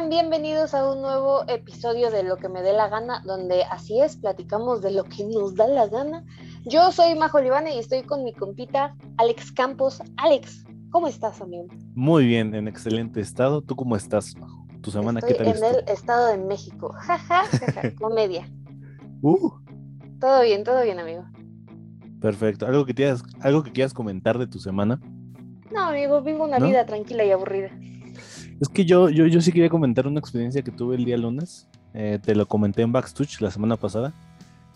Bienvenidos a un nuevo episodio de Lo que me dé la gana, donde así es, platicamos de lo que nos da la gana. Yo soy Majo Olivane y estoy con mi compita Alex Campos. Alex, ¿cómo estás, amigo? Muy bien, en excelente estado. ¿Tú cómo estás, Majo? ¿Tu semana estoy qué tal en el estado de México. Jaja, comedia. Uh, Todo bien, todo bien, amigo. perfecto. ¿Algo que, quieras, ¿Algo que quieras comentar de tu semana? No, amigo, vivo una ¿No? vida tranquila y aburrida. Es que yo, yo, yo sí quería comentar una experiencia que tuve el día lunes. Eh, te lo comenté en Backstage la semana pasada.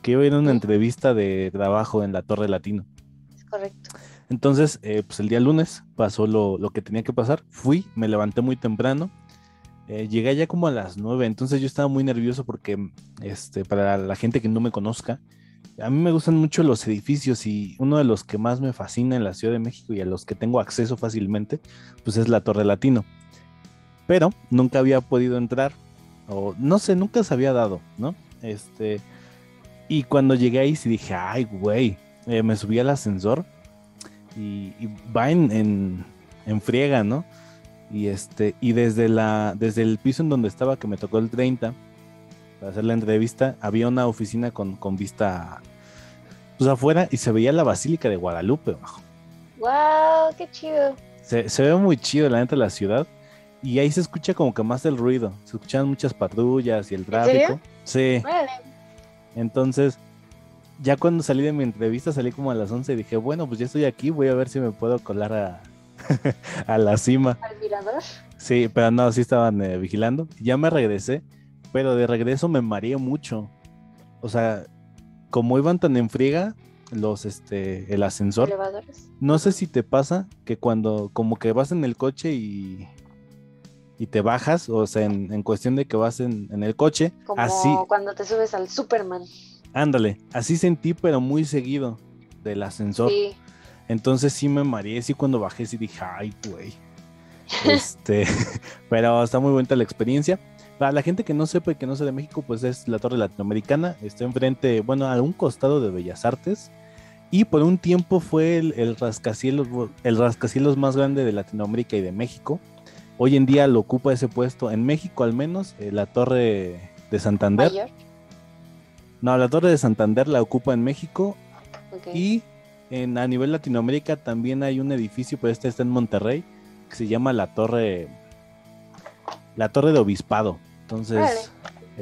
Que iba a ir a una entrevista de trabajo en la Torre Latino. Es correcto. Entonces, eh, pues el día lunes pasó lo, lo que tenía que pasar. Fui, me levanté muy temprano. eh, llegué ya como a las 9, entonces yo estaba muy nervioso porque, este, para la gente que no me conozca, a mí me gustan mucho los edificios y uno de los que más me fascina en la Ciudad de México y a los que tengo acceso fácilmente, pues es la Torre Latino. Pero nunca había podido entrar, o no sé, nunca se había dado, ¿no? Este, y cuando llegué ahí sí dije, ay, güey, eh, me subí al ascensor y, y va en, en, en friega, ¿no? Y este, y desde la, desde el piso en donde estaba, que me tocó el 30, para hacer la entrevista, había una oficina con, con vista pues afuera y se veía la Basílica de Guadalupe, bajo. ¡Wow! ¡Qué chido! Se, se ve muy chido la neta la ciudad. Y ahí se escucha como que más el ruido. Se escuchan muchas patrullas y el tráfico. Sí. Entonces, ya cuando salí de mi entrevista, salí como a las 11 y dije, bueno, pues ya estoy aquí, voy a ver si me puedo colar a, a la cima. ¿Al mirador? Sí, pero no, sí estaban eh, vigilando. Ya me regresé, pero de regreso me mareé mucho. O sea, como iban tan en friega los, este, el ascensor, ¿Elevadores? no sé si te pasa que cuando como que vas en el coche y, y te bajas, o sea, en, en cuestión de que vas en, en el coche, Como así, cuando te subes al Superman. ándale, así sentí, pero muy seguido del ascensor. Sí. Entonces sí me mareé, sí cuando bajé sí dije, ay, güey. Este, pero está muy buena la experiencia. Para la gente que no sepa y que no sea de México, pues es la Torre Latinoamericana. Está enfrente, bueno, a un costado de Bellas Artes. Y por un tiempo fue el, el rascacielos, el rascacielos más grande de Latinoamérica y de México. Hoy en día lo ocupa ese puesto, en México al menos, eh, la Torre de Santander. Mayor. No, la Torre de Santander la ocupa en México y en, a nivel Latinoamérica también hay un edificio, pero este está en Monterrey, que se llama la Torre. La Torre de Obispado. Entonces,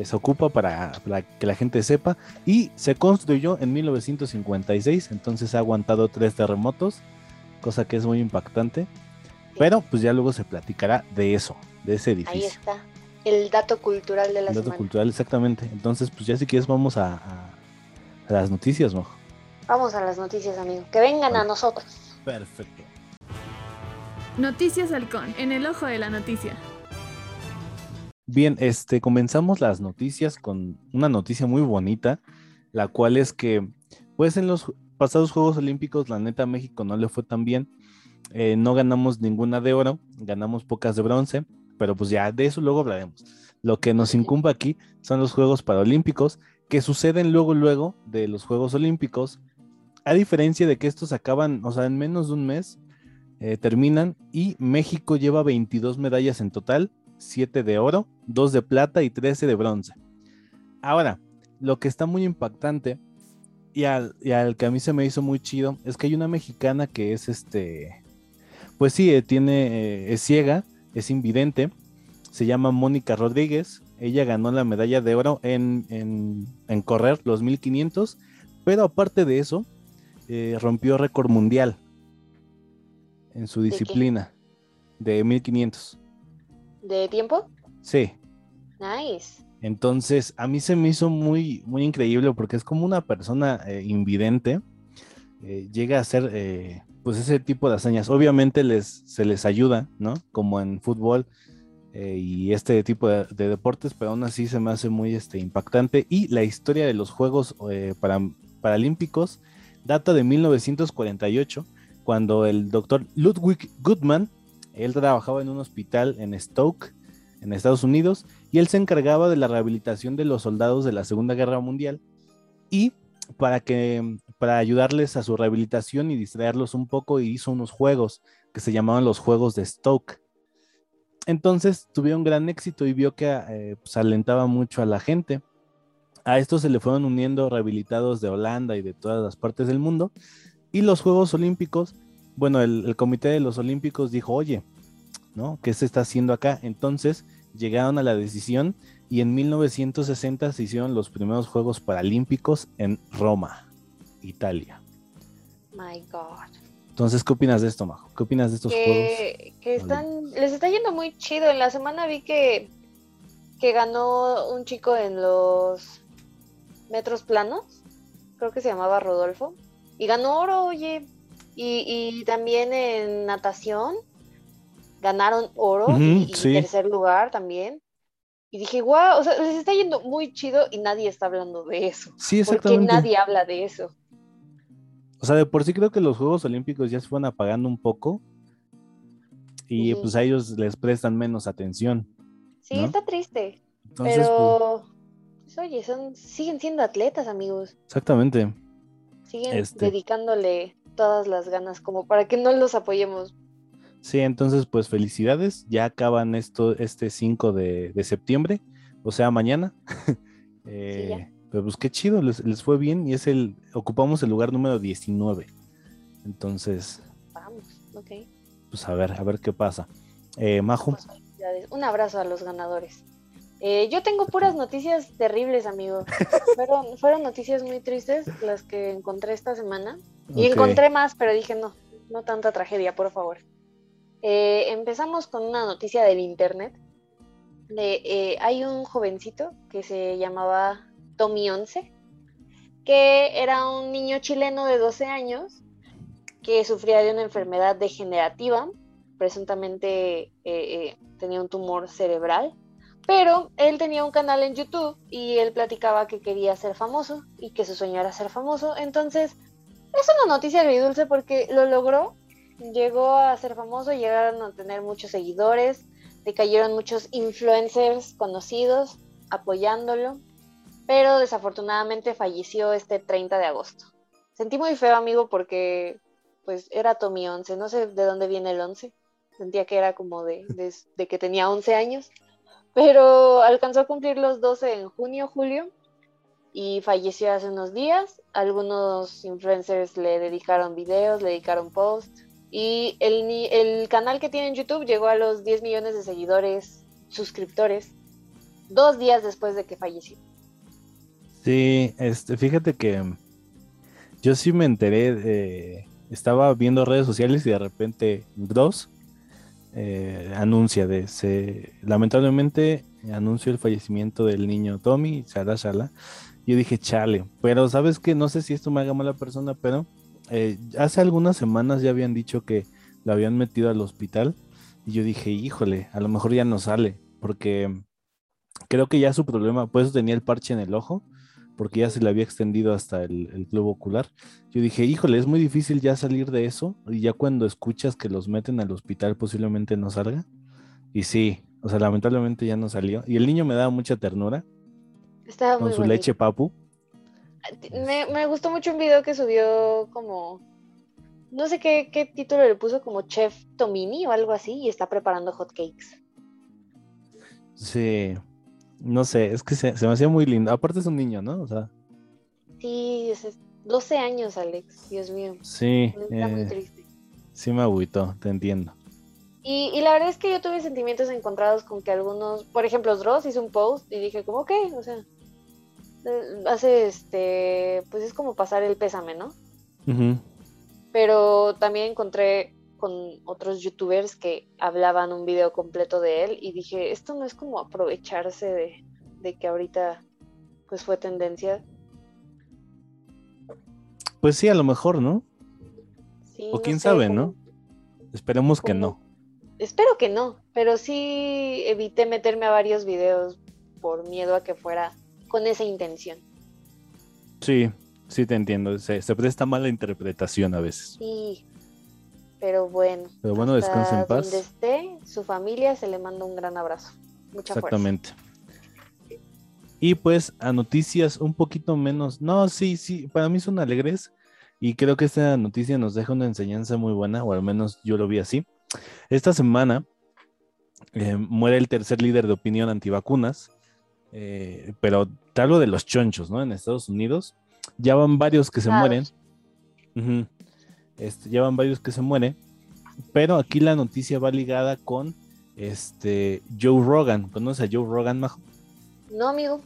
se ocupa para, para que la gente sepa. Y se construyó en 1956, entonces ha aguantado tres terremotos, cosa que es muy impactante. Pero pues ya luego se platicará de eso, de ese Ahí edificio. está. El dato cultural de la El dato semana. cultural, exactamente. Entonces, pues ya si quieres vamos a, a- a las noticias, ¿no? Vamos a las noticias, amigo. Que vengan a nosotros. Perfecto. Noticias Halcón, en el ojo de la noticia. Bien, este, comenzamos las noticias con una noticia muy bonita, la cual es que, pues en los pasados Juegos Olímpicos, la neta, a México no le fue tan bien, eh, no ganamos ninguna de oro, ganamos pocas de bronce, pero pues ya de eso luego hablaremos. Lo que nos incumbe aquí son los Juegos Paralímpicos, que suceden luego, luego de los Juegos Olímpicos, a diferencia de que estos acaban, o sea, en menos de un mes, eh, terminan y México lleva 22 medallas en total, 7 de oro, 2 de plata y 13 de bronce. Ahora, lo que está muy impactante y al, y al que a mí se me hizo muy chido es que hay una mexicana que es este, pues sí, eh, tiene, eh, es ciega, es invidente, se llama Mónica Rodríguez, ella ganó la medalla de oro en, en, en correr los 1500, pero aparte de eso, eh, rompió récord mundial en su disciplina de 1500. ¿De tiempo? Sí, Nice. entonces a mí se me hizo muy, muy increíble porque es como una persona eh, invidente eh, llega a eh, pues ese tipo de hazañas. Obviamente les, se les ayuda, ¿no? Como en fútbol eh, y este tipo de, de deportes, pero aún así se me hace muy este, impactante. Y la historia de los Juegos eh, para, Paralímpicos data de 1948, cuando el doctor Ludwig Goodman, él trabajaba en un hospital en Stoke, en Estados Unidos, y él se encargaba de la rehabilitación de los soldados de la Segunda Guerra Mundial. Y para que para ayudarles a su rehabilitación y distraerlos un poco, hizo unos juegos que se llamaban los Juegos de Stoke. entonces tuvieron gran éxito y vio que eh, pues, alentaba mucho a la gente. A esto se le fueron uniendo rehabilitados de Holanda y de todas las partes del mundo. Y los Juegos Olímpicos, bueno, el, el Comité de los Olímpicos dijo, oye, ¿no? ¿Qué se está haciendo acá? Entonces llegaron a la decisión y en 1960 se hicieron los primeros Juegos Paralímpicos en Roma, Italia. My God. Entonces, ¿qué opinas de esto, Majo? ¿Qué opinas de estos juegos? Que están, les está yendo muy chido. En la semana vi que, que ganó un chico en los metros planos. Creo que se llamaba Rodolfo. Y ganó oro, oye. Y, y también en natación ganaron oro y, y sí. tercer lugar también. Y dije, guau, o sea, les está yendo muy chido y nadie está hablando de eso. Sí, Porque exactamente. nadie habla de eso. O sea, de por sí creo que los Juegos Olímpicos ya se fueron apagando un poco y pues a ellos les prestan menos atención. Sí, ¿No? está triste. Entonces, pues, pero, pues, oye, son, siguen siendo atletas, amigos. exactamente. Siguen Este. dedicándole todas las ganas como para que no los apoyemos. Sí, entonces pues felicidades. Ya acaban esto este 5 de, de septiembre, o sea, mañana. Eh, ya. Pero pues qué chido, les, les fue bien y es el, ocupamos el lugar número 19. Entonces, Vamos, ok. pues a ver, a ver qué pasa. Eh, Majo, Pues. Un abrazo a los ganadores. Eh, yo tengo puras noticias terribles, amigos. fueron, fueron noticias muy tristes las que encontré esta semana. Y encontré más, pero dije no, no tanta tragedia, por favor. Eh, empezamos con una noticia del internet. De, eh, hay un jovencito que se llamaba Tommy 11, que era un niño chileno de 12 años que sufría de una enfermedad degenerativa, presuntamente eh, eh, tenía un tumor cerebral, pero él tenía un canal en YouTube y él platicaba que quería ser famoso y que su sueño era ser famoso, entonces es una noticia agridulce porque lo logró, llegó a ser famoso, llegaron a tener muchos seguidores, le cayeron muchos influencers conocidos apoyándolo, pero desafortunadamente falleció este 30 de agosto. Sentí muy feo, amigo, porque pues era Tommy 11, no sé de dónde viene el 11, sentía que era como de, de, que tenía 11 años, pero alcanzó a cumplir los 12 en junio, julio, y falleció hace unos días. Algunos influencers le dedicaron videos, le dedicaron posts. Y el canal que tiene en YouTube llegó a los 10 millones de seguidores, suscriptores, dos días después de que falleció. Sí, este, fíjate que yo sí me enteré, de- estaba viendo redes sociales y de repente Gross eh, anuncia de se lamentablemente anunció el fallecimiento del niño Tommy, shala shala. Yo dije, chale, pero sabes que no sé si esto me haga mala persona, pero eh, hace algunas semanas ya habían dicho que lo habían metido al hospital y yo dije, híjole, a lo mejor ya no sale, porque creo que ya su problema, pues tenía el parche en el ojo, porque ya se le había extendido hasta el, el globo ocular. Yo dije, híjole, es muy difícil ya salir de eso, y ya cuando escuchas que los meten al hospital posiblemente no salga. Y sí, o sea, lamentablemente ya no salió. Y el niño me daba mucha ternura Estaba con muy su bonito. leche papu. Me, me gustó mucho un video que subió como, no sé qué, qué título le puso, como Chef Tomini o algo así, y está preparando hot cakes. Sí, no sé, es que se, se me hacía muy lindo. Aparte es un niño, ¿no? O sea, Sí, es- es 12 años, Alex, Dios mío. sí, Está muy eh, triste. sí me agüitó, te entiendo. Y, y la verdad es que yo tuve sentimientos encontrados con que algunos, por ejemplo, Dross hizo un post y dije como, ok, o sea, eh, hace este, pues es como pasar el pésame, ¿no? Pero también encontré con otros youtubers que hablaban un video completo de él y dije, esto no es como aprovecharse de, de que ahorita pues fue tendencia. Pues sí, a lo mejor, ¿no? Sí, O no quién sé, sabe, como- ¿no? Esperemos que no. Espero que no, pero sí evité meterme a varios videos por miedo a que fuera con esa intención. Sí, sí te entiendo. Se, se presta mala interpretación a veces. Sí, pero bueno. Pero bueno, descanse en paz. Donde esté, su familia se le manda un gran abrazo. Mucha fuerza. Exactamente. Y pues a noticias un poquito menos. No, sí, sí, para mí son alegres. Y creo que esta noticia nos deja una enseñanza muy buena, o al menos yo lo vi así. Esta semana eh, muere el tercer líder de opinión antivacunas, eh, pero te hablo de los chonchos, ¿no? En Estados Unidos ya van varios que se mueren. Este, ya van varios que se mueren, pero aquí la noticia va ligada con este Joe Rogan. ¿Conoces a Joe Rogan, Majo? No, amigo.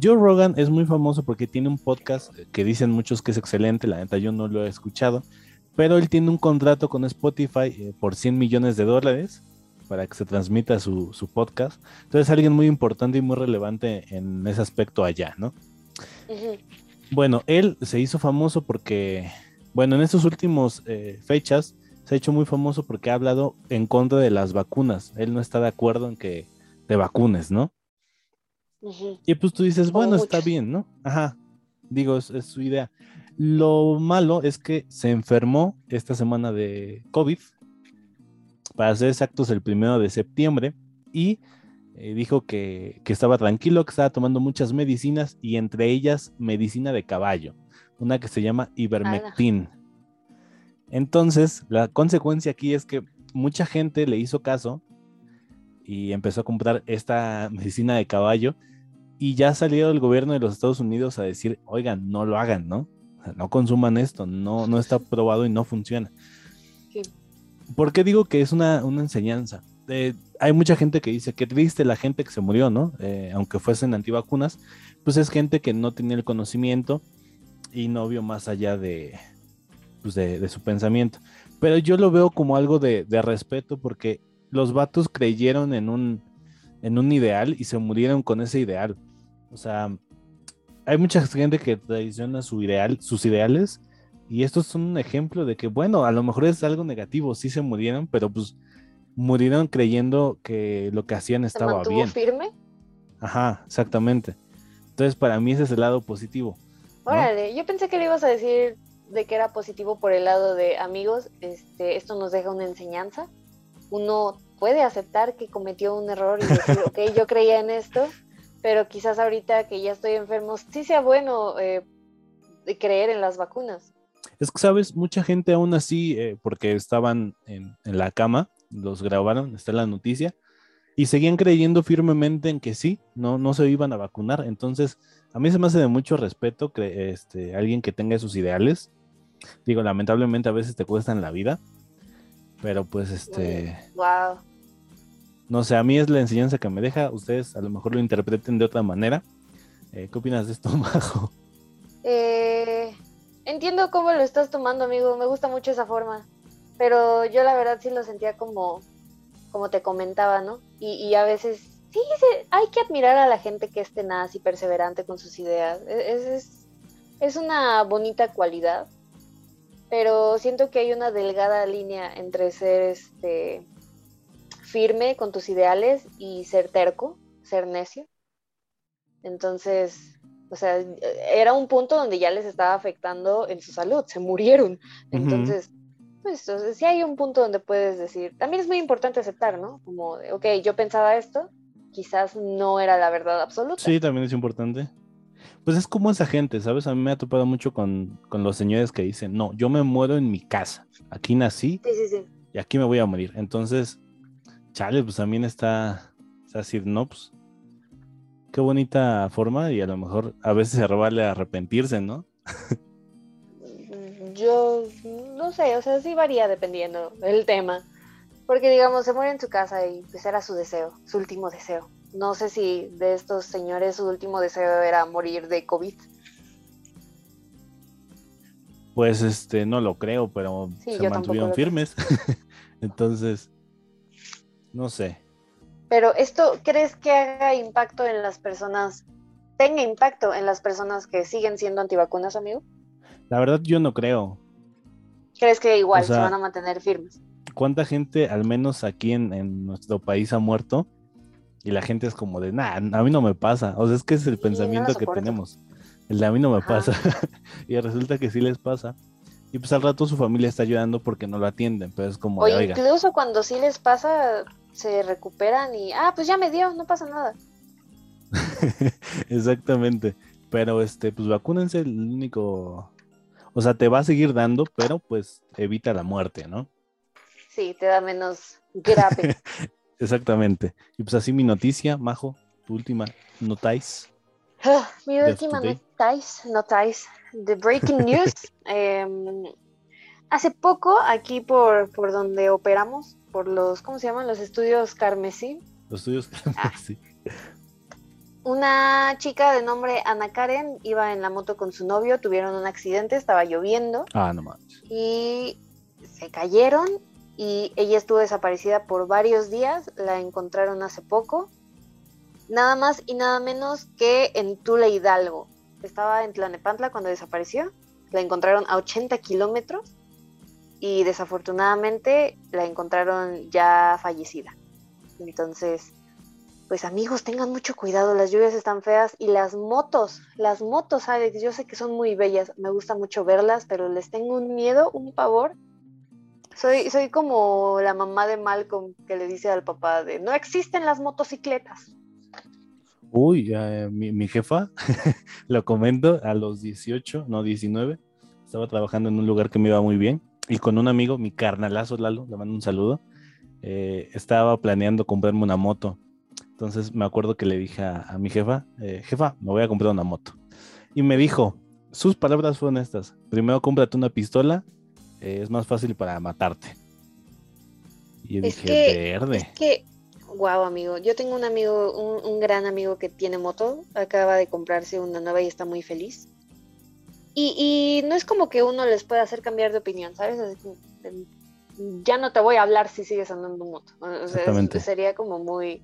Joe Rogan es muy famoso porque tiene un podcast que dicen muchos que es excelente, la neta yo no lo he escuchado, pero él tiene un contrato con Spotify eh, por 100 millones de dólares para que se transmita su, podcast. Entonces es alguien muy importante y muy relevante en ese aspecto allá, ¿no? Bueno, él se hizo famoso porque, bueno, en estos últimos eh, fechas se ha hecho muy famoso porque ha hablado en contra de las vacunas. Él no está de acuerdo en que te vacunes, ¿no? Y pues tú dices, bueno, está bien, ¿no? Ajá, digo, es, su idea. Lo malo es que se enfermó esta semana de COVID, para ser exactos, el primero de septiembre, y eh, dijo que, que, estaba tranquilo, que estaba tomando muchas medicinas, y entre ellas medicina de caballo, una que se llama ivermectin. Entonces, la consecuencia aquí es que mucha gente le hizo caso y empezó a comprar esta medicina de caballo y ya salió el gobierno de los Estados Unidos a decir, oigan, no lo hagan, ¿no? no consuman esto, no, no está probado y no funciona. ¿Por qué digo que es una, enseñanza? Eh, hay mucha gente que dice que triste la gente que se murió, ¿no? Eh, aunque fuesen antivacunas, pues es gente que no tenía el conocimiento y no vio más allá de, pues de, su pensamiento. Pero yo lo veo como algo de, de respeto porque los vatos creyeron en un, en un ideal y se murieron con ese ideal. O sea, hay mucha gente que traiciona su ideal, sus ideales, y estos son un ejemplo de que, bueno, a lo mejor es algo negativo, sí se murieron, pero pues murieron creyendo que lo que hacían estaba ¿Se bien. firme? Ajá, exactamente. Entonces, para mí ese es el lado positivo. Órale, yo pensé que le ibas a decir de que era positivo por el lado de amigos, este, esto nos deja una enseñanza. Uno puede aceptar que cometió un error y decir, ok, yo creía en esto, pero quizás ahorita que ya estoy enfermo, sí sea bueno eh, creer en las vacunas. Es que, sabes, mucha gente aún así, eh, porque estaban en, la cama, los grabaron, está la noticia, y seguían creyendo firmemente en que sí, no, no se iban a vacunar. Entonces, a mí se me hace de mucho respeto que este, alguien que tenga sus ideales. Digo, lamentablemente a veces te cuestan la vida, pero pues este... Wow. No sé, a mí es la enseñanza que me deja. Ustedes a lo mejor lo interpreten de otra manera. Eh, ¿Qué opinas de esto, Majo? Eh, entiendo cómo lo estás tomando, amigo. Me gusta mucho esa forma. Pero yo la verdad sí lo sentía como, como te comentaba, ¿no? Y, a veces sí, hay que admirar a la gente que es tenaz y perseverante con sus ideas. E, es, es, es una bonita cualidad. Pero siento que hay una delgada línea entre ser este firme con tus ideales y ser terco, ser necio. Entonces, o sea, era un punto donde ya les estaba afectando en su salud, se murieron. Entonces, pues, sí hay un punto donde puedes decir, también es muy importante aceptar, ¿no? Como, ok, yo pensaba esto, quizás no era la verdad absoluta. Sí, también es importante. Pues es como esa gente, ¿sabes? A mí me ha topado mucho con, con los señores que dicen, no, yo me muero en mi casa, aquí nací y aquí me voy a morir. Entonces, chale, pues también está, es decir, no, pues, qué bonita forma y a lo mejor a veces se vale arrepentirse, ¿no? Yo no sé, o sea, sí varía dependiendo del tema. Porque digamos, se muere en su casa y pues era su deseo, su último deseo. No sé si de estos señores su último deseo era morir de COVID. Pues este, no lo creo, pero se mantuvieron firmes. Entonces, no sé. Pero esto, ¿crees que haga impacto en las personas, tenga impacto en las personas que siguen siendo antivacunas, amigo? La verdad yo no creo. ¿Crees que igual se van a mantener firmes? ¿Cuánta gente, al menos aquí en, nuestro país, ha muerto? Y la gente es como de, nah, a mí no me pasa. O sea, es que es el pensamiento que tenemos. El de a mí no me pasa. y resulta que sí les pasa. Y pues al rato su familia está ayudando porque no lo atienden. Pero es como, o incluso cuando sí les pasa, se recuperan y, ah, pues ya me dio, no pasa nada. Exactamente. Pero este, pues vacúnense, el único. O sea, te va a seguir dando, pero pues evita la muerte, ¿no? Sí, te da menos grave. Exactamente. Y pues así mi noticia, Majo, tu última notáis. Ah, mi última notáis, notáis, de breaking news. em, hace poco, aquí por, por donde operamos, por los, ¿cómo se llaman? Los estudios Carmesí, Los tuyos. Ah. Una chica de nombre Ana Karen iba en la moto con su novio, tuvieron un accidente, estaba lloviendo Ah, no manches. y se cayeron y ella estuvo desaparecida por varios días, la encontraron hace poco, nada más y nada menos que en Tula Hidalgo. Estaba en Tlanepantla cuando desapareció, la encontraron a 80 kilómetros y desafortunadamente la encontraron ya fallecida. Entonces, pues amigos, tengan mucho cuidado, las lluvias están feas y las motos, las motos, Alex, yo sé que son muy bellas, me gusta mucho verlas, pero les tengo un miedo, un pavor. Soy, soy como la mamá de Malcolm que le dice al papá de no existen las motocicletas. Uy, eh, mi, jefa, lo comento, a los 18, no 19, estaba trabajando en un lugar que me iba muy bien y con un amigo, mi carnalazo Lalo, le mando un saludo, eh, estaba planeando comprarme una moto. Entonces me acuerdo que le dije a, a mi jefa, eh, jefa, me voy a comprar una moto. Y me dijo, sus palabras fueron estas, primero cómprate una pistola, eh, es más fácil para matarte. Y yo Es dije, que- verde. Es que, wow, amigo, yo tengo un amigo, un, un gran amigo que tiene moto, acaba de comprarse una nueva y está muy feliz. Y, y no es como que uno les pueda hacer cambiar de opinión, ¿sabes? Em, ya no te voy a hablar si sigues andando en moto. O sea, Exactamente. sería como muy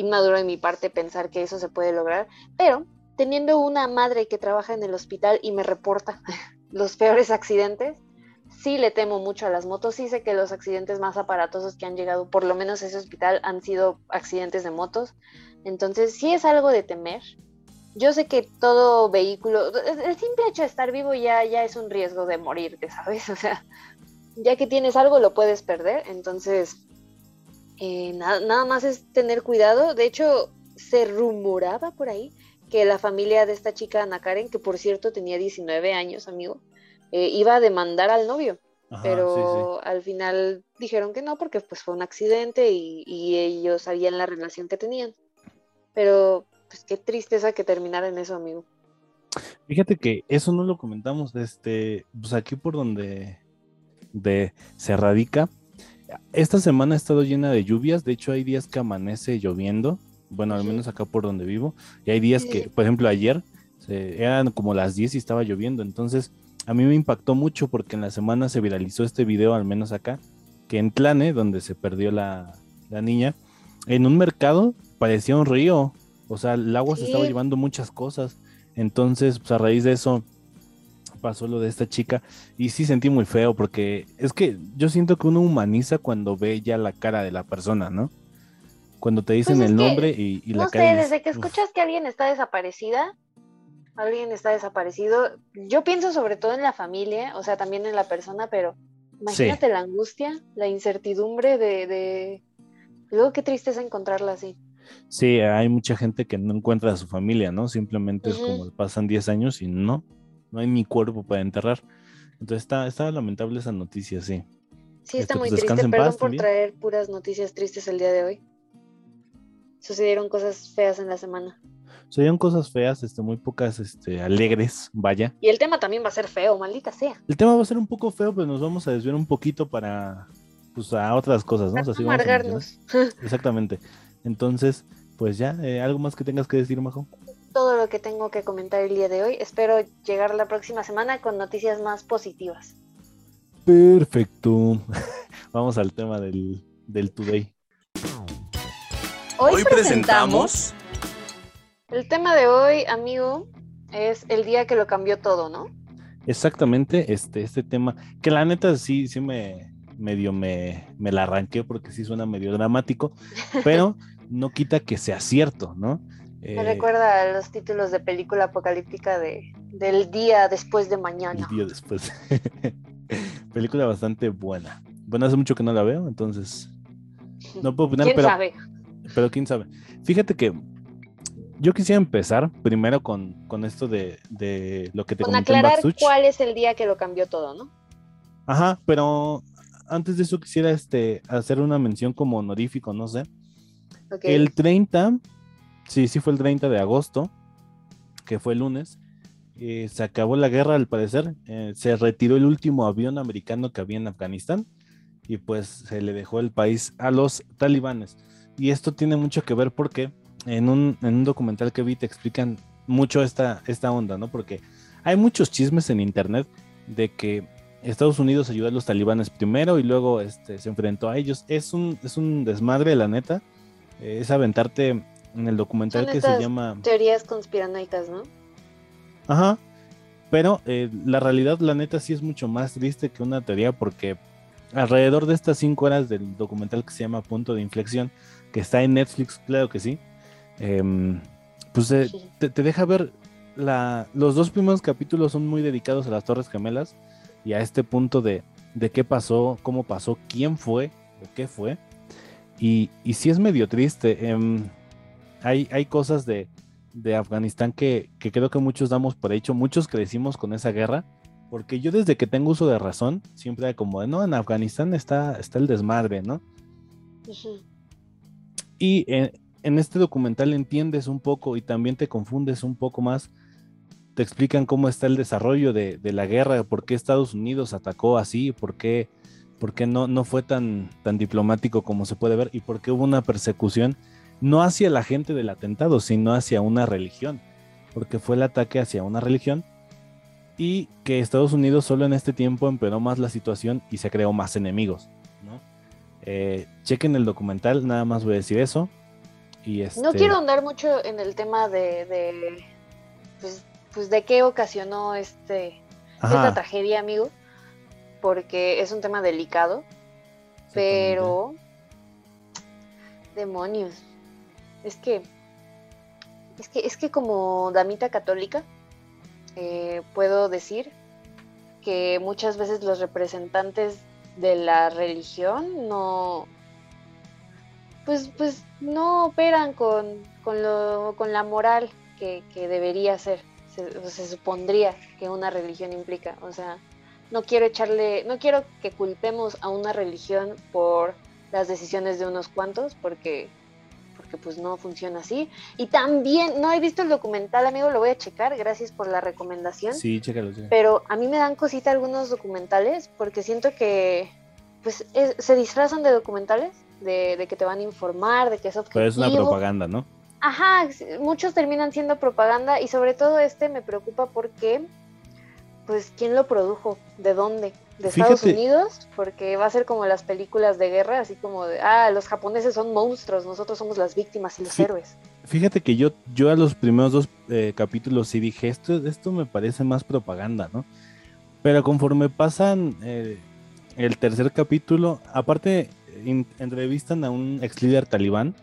inmaduro de mi parte pensar que eso se puede lograr, pero teniendo una madre que trabaja en el hospital y me reporta los peores accidentes, sí le temo mucho a las motos, sí sé que los accidentes más aparatosos que han llegado, por lo menos a ese hospital, han sido accidentes de motos, entonces sí es algo de temer. Yo sé que todo vehículo, el simple hecho de estar vivo ya, ya es un riesgo de morirte, ¿sabes? O sea, ya que tienes algo lo puedes perder, entonces eh, nada, nada más es tener cuidado. De hecho, se rumoraba por ahí que la familia de esta chica, Ana Karen, que por cierto tenía 19 años, amigo, eh, iba a demandar al novio, Ajá, pero sí, sí. al final dijeron que no porque pues fue un accidente y, y ellos sabían la relación que tenían. Pero pues qué tristeza que terminara en eso, amigo. Fíjate que eso no lo comentamos, este, pues aquí por donde de, se radica. Esta semana ha estado llena de lluvias, de hecho hay días que amanece lloviendo, bueno, al menos acá por donde vivo, y hay días que, por ejemplo, ayer se- eran como las 10 y estaba lloviendo, entonces a mí me impactó mucho porque en la semana se viralizó este video, al menos acá, que en Tlane, donde se perdió la, la niña, en un mercado parecía un río, o sea, el agua se estaba llevando muchas cosas. Entonces, pues a raíz de eso pasó lo de esta chica y sí sentí muy feo porque es que yo siento que uno humaniza cuando ve ya la cara de la persona, ¿no? Cuando te dicen Pues es el que, nombre y, y la no cara. desde dices, que "Uf". escuchas que alguien está desaparecida, alguien está desaparecido, yo pienso sobre todo en la familia, o sea, también en la persona, pero imagínate la angustia, la incertidumbre de, de... Luego qué tristeza encontrarla así. Sí, hay mucha gente que no encuentra a su familia, ¿no? Simplemente es como pasan 10 años y no, no hay ni cuerpo para enterrar. Entonces está, está lamentable esa noticia, sí. Sí, está Este, muy pues, triste. descansa en Perdón por también. traer puras noticias tristes el día de hoy. Sucedieron cosas feas en la semana. Serían cosas feas, este, muy pocas este, alegres, vaya. Y el tema también va a ser feo, maldita sea. El tema va a ser un poco feo, pero nos vamos a desviar un poquito para pues, a otras cosas, ¿no? O sea, sí vamos a. Exactamente. Entonces, pues ya, eh, ¿algo más que tengas que decir, Majo? Todo lo que tengo que comentar el día de hoy. Espero llegar la próxima semana con noticias más positivas. Perfecto. Vamos al tema del, del today. Hoy, presentamos. El tema de hoy, amigo, es el día que lo cambió todo, ¿no? Exactamente, este, este tema, que la neta sí, sí me medio me, me la arranqué porque sí suena medio dramático, pero no quita que sea cierto, ¿no? Me Eh, recuerda a los títulos de película apocalíptica de, del día después de el mañana. día después. Película bastante buena. Bueno, hace mucho que no la veo, entonces no puedo opinar, ¿Quién pero, sabe? pero quién sabe. Fíjate que yo quisiera empezar primero con, con esto de, de lo que te Con comenté en aclarar cuál es el día que lo cambió todo, ¿no? Ajá, pero antes de eso quisiera este, hacer una mención como honorífico, no sé. El 30, sí, sí fue el 30 de agosto, que fue el lunes, se acabó la guerra al parecer, eh, se retiró el último avión americano que había en Afganistán y pues se le dejó el país a los talibanes. Y esto tiene mucho que ver porque en un, en un documental que vi te explican mucho esta, esta onda, ¿no? Porque hay muchos chismes en internet de que Estados Unidos ayudó a los talibanes primero y luego este, se enfrentó a ellos. Es un, es un desmadre, la neta. es aventarte en el documental que se llama... Teorías conspiranoicas, ¿no? Ajá. Pero eh, la realidad, la neta, sí es mucho más triste que una teoría porque alrededor de estas cinco horas del documental que se llama Punto de Inflexión, que está en Netflix, claro que sí, em, pues eh, te, deja ver la, los dos primeros capítulos son muy dedicados a las Torres Gemelas y a este punto de, de qué pasó, cómo pasó, quién fue, o qué fue. Y, y sí es medio triste. Em, hay, hay cosas de, de Afganistán que, que, creo que muchos damos por hecho, muchos crecimos con esa guerra, porque yo desde que tengo uso de razón, siempre como de, no, en Afganistán está, está el desmadre, ¿no? Y en, en, este documental entiendes un poco y también te confundes un poco más te explican cómo está el desarrollo de, la guerra, por qué Estados Unidos atacó así, por qué, por qué no, no fue tan, tan diplomático como se puede ver y por qué hubo una persecución no hacia la gente del atentado, sino hacia una religión, porque fue el ataque hacia una religión y que Estados Unidos solo en este tiempo empeoró más la situación y se creó más enemigos. ¿no? Eh, chequen el documental, nada más voy a decir eso. Y este... No quiero andar mucho en el tema de, de pues, pues de qué ocasionó este esta tragedia, amigo, porque es un tema delicado, pero demonios. Es que es que es que como damita católica eh, puedo decir que muchas veces los representantes de la religión no pues pues no operan con, con, lo, con la moral que, que debería ser se, supondría que una religión implica. O sea, no quiero echarle, no quiero que culpemos a una religión por las decisiones de unos cuantos, porque, porque pues no funciona así. Y también, no he visto el documental, amigo, lo voy a checar, gracias por la recomendación. Sí, chécalo, Pero a mí me dan cosita algunos documentales, porque siento que pues se disfrazan de documentales, de, de, que te van a informar, de que es objetivo. Pero es una propaganda, ¿no? Ajá, muchos terminan siendo propaganda y sobre todo este me preocupa porque, pues, ¿quién lo produjo? ¿De dónde? ¿De Estados Unidos? Porque va a ser como las películas de guerra, así como de, ah, los japoneses son monstruos, nosotros somos las víctimas y los héroes. Fíjate que yo, yo a los primeros dos eh, capítulos sí dije, esto, esto me parece más propaganda, ¿no? Pero conforme pasan eh, el tercer capítulo, aparte entrevistan a un ex líder talibán,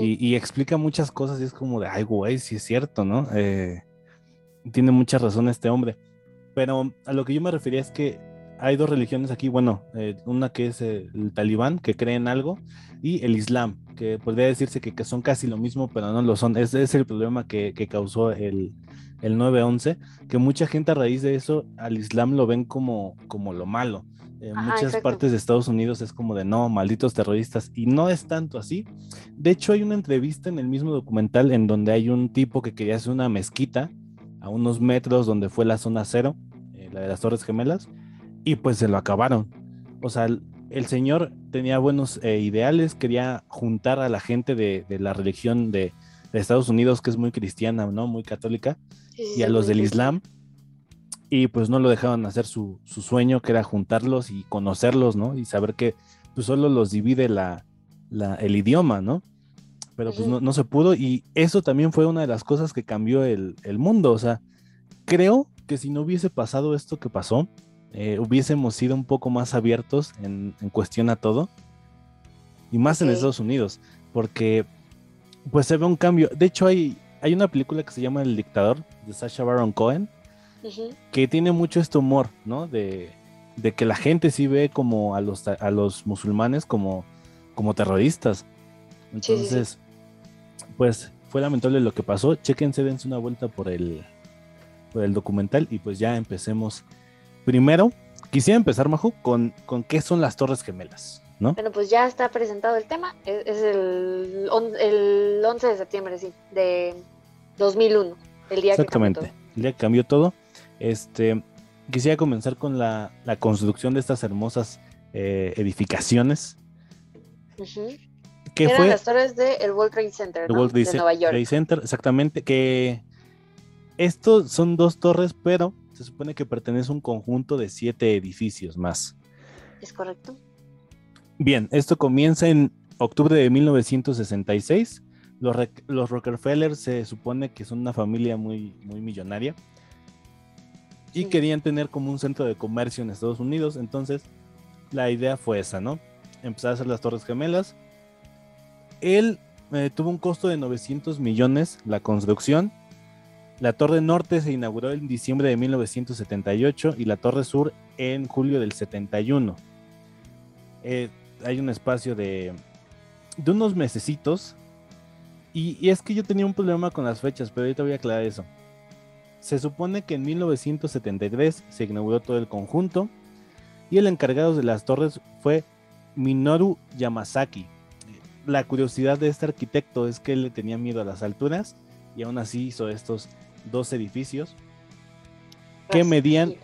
y, explica muchas cosas y es como de, ay, güey, sí es cierto, ¿no? Eh, tiene mucha razón este hombre. Pero a lo que yo me refería es que hay dos religiones aquí, bueno, eh, una que es el talibán, que cree en algo, y el islam, que podría decirse que, son casi lo mismo, pero no lo son. Ese es el problema que, causó el, el 9-11, que mucha gente a raíz de eso al islam lo ven como, como lo malo. En muchas partes de Estados Unidos es como de no, malditos terroristas, y no es tanto así. De hecho, hay una entrevista en el mismo documental en donde hay un tipo que quería hacer una mezquita a unos metros donde fue la zona cero, eh, la de las Torres Gemelas, y pues se lo acabaron. O sea, el, señor tenía buenos eh, ideales, quería juntar a la gente de, la religión de, Estados Unidos, que es muy cristiana, ¿no? Muy católica, y a los del Islam y pues no lo dejaban hacer su, sueño, que era juntarlos y conocerlos, ¿no? Y saber que pues solo los divide la, el idioma, ¿no? Pero pues no, se pudo y eso también fue una de las cosas que cambió el, mundo, o sea, creo que si no hubiese pasado esto que pasó, eh, hubiésemos sido un poco más abiertos en, cuestión a todo y más en Estados Unidos, porque pues se ve un cambio. De hecho, hay, hay una película que se llama El Dictador de Sacha Baron Cohen, que tiene mucho este humor, ¿no? De, que la gente sí ve como a los, a los musulmanes como, como terroristas. Entonces, pues fue lamentable lo que pasó. Chequense, dense una vuelta por el, por el documental y pues ya empecemos. Primero, quisiera empezar, Majo, con, con qué son las Torres Gemelas, ¿no? Bueno, pues ya está presentado el tema. Es, es el, on- el 11 de septiembre, sí, de 2001, el día que cambió Exactamente. El día que cambió todo. Este, quisiera comenzar con la, la construcción de estas hermosas eh, edificaciones. todo. Ujú. Que Eran fue las torres del World Trade Center, ¿no? World Trade de Nueva York. Trade Center, exactamente, que estos son dos torres, pero se supone que pertenece a un conjunto de siete edificios más. ¿Es correcto? Bien, esto comienza en octubre de 1966. Los, los Rockefeller se supone que son una familia muy, muy millonaria y Sí. querían tener como un centro de comercio en Estados Unidos. Entonces, la idea fue esa, ¿no? Empezar a hacer las Torres Gemelas. Él eh, tuvo un costo de 900 millones la construcción. La Torre Norte se inauguró en diciembre de 1978 y la Torre Sur en julio del 71. Eh, hay un espacio de, de unos mesecitos. Y, y es que yo tenía un problema con las fechas, pero ahorita voy a aclarar eso. Se supone que en 1973 se inauguró todo el conjunto y el encargado de las torres fue Minoru Yamasaki. La curiosidad de este arquitecto es que él le tenía miedo a las alturas y aún así hizo estos dos edificios que medían,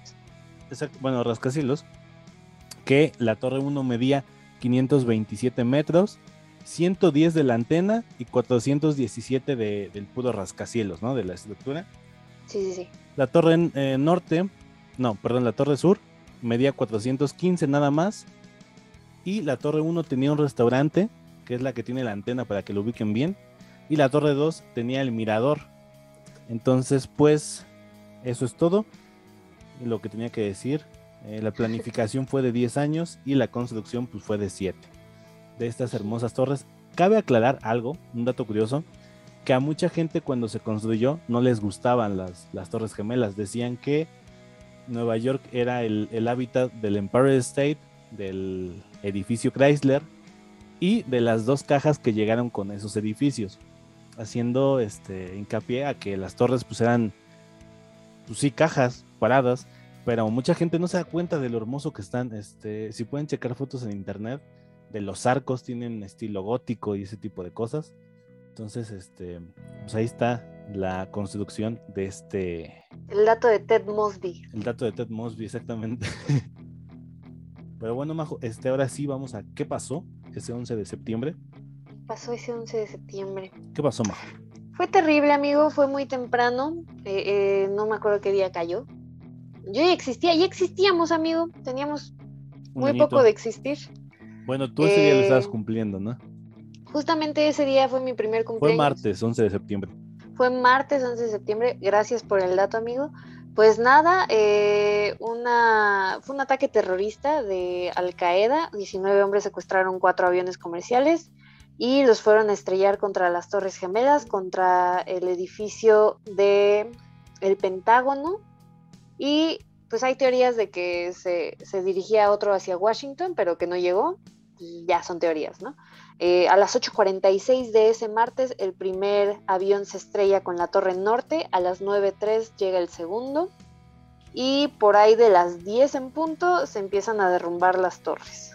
bueno, rascacielos, que la torre 1 medía 527 metros, 110 de la antena y 417 de- del puro rascacielos, ¿no? De la estructura. Sí, sí, sí. La torre eh, norte, no, perdón, la torre sur medía 415 nada más. Y la torre 1 tenía un restaurante, que es la que tiene la antena para que lo ubiquen bien. Y la torre 2 tenía el mirador. Entonces, pues, eso es todo lo que tenía que decir. Eh, la planificación fue de 10 años y la construcción pues, fue de 7 de estas hermosas torres. Cabe aclarar algo, un dato curioso, que a mucha gente cuando se construyó no les gustaban las, las torres gemelas. Decían que Nueva York era el, el hábitat del Empire State, del edificio Chrysler y de las dos cajas que llegaron con esos edificios, haciendo este hincapié a que las torres pues eran, pues sí, cajas paradas, pero mucha gente no se da cuenta de lo hermoso que están. Este, si pueden checar fotos en internet de los arcos, tienen estilo gótico y ese tipo de cosas. Entonces, este, pues ahí está la construcción de este, El dato de Ted Mosby. el dato de Ted Mosby, exactamente. Pero bueno, Majo, este, ahora sí vamos a qué pasó ese 11 de septiembre. Pasó ese 11 de septiembre. ¿Qué pasó, Majo? Fue terrible, amigo. Fue muy temprano. eh, eh, no me acuerdo qué día cayó. Yo ya existía, ya existíamos, amigo. Teníamos Un muy añito. poco de existir. Bueno, tú ese día lo estabas Eh, cumpliendo, ¿no? Justamente ese día fue mi primer Fue cumpleaños. martes, 11 de septiembre. Fue martes 11 de septiembre. Gracias por el dato, amigo. Pues nada, eh, una, fue un ataque terrorista de Al Qaeda. 19 hombres secuestraron cuatro aviones comerciales y los fueron a estrellar contra las Torres Gemelas, contra el edificio de el Pentágono. Y pues hay teorías de que se, se dirigía otro hacia Washington, pero que no llegó. Ya son teorías, ¿no? Eh, a las 8.46 de ese martes, el primer avión se estrella con la torre norte. A las 9.03 llega el segundo. Y por ahí de las 10 en punto se empiezan a derrumbar las torres.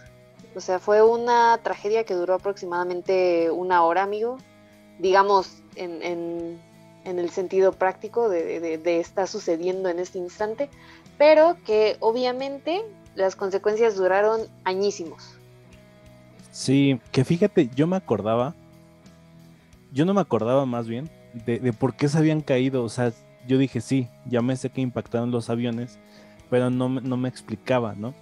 O sea, fue una tragedia que duró aproximadamente una hora, amigo. Digamos, en, en- el sentido práctico de, de, de está sucediendo en este instante. Pero que obviamente las consecuencias duraron añísimos. Sí, que fíjate, yo me acordaba, yo no me acordaba más bien de, de por qué se habían caído. O sea, yo dije, sí, ya me sé que impactaron los aviones, pero no, me- no me explicaba, ¿no?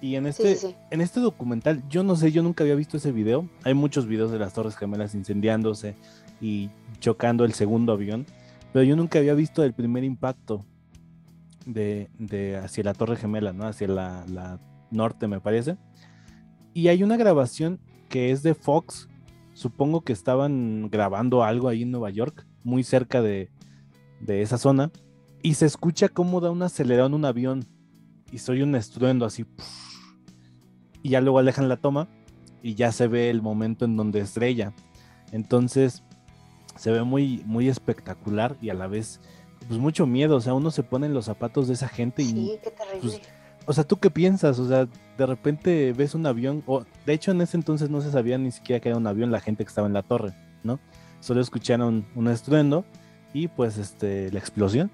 Y en este, sí, sí. en este documental, yo no sé, yo nunca había visto ese video. Hay muchos videos de las Torres Gemelas incendiándose y chocando el segundo avión, pero yo nunca había visto el primer impacto de, de hacia la Torre Gemela, ¿no? Hacia la, la norte, me parece. Y hay una grabación que es de Fox. Supongo que estaban grabando algo ahí en Nueva York, muy cerca de, de esa zona. Y se escucha cómo da un acelerón un avión. Y soy un estruendo así. Y ya luego alejan la toma. Y ya se ve el momento en donde estrella. Entonces se ve muy, muy espectacular y a la vez, pues mucho miedo. O sea, uno se pone en los zapatos de esa gente y Sí, qué terrible. pues, o sea, ¿tú qué piensas? O sea, de repente ves un avión, o de hecho en ese entonces no se sabía ni siquiera que era un avión la gente que estaba en la torre, ¿no? Solo escucharon un estruendo y pues este, la explosión.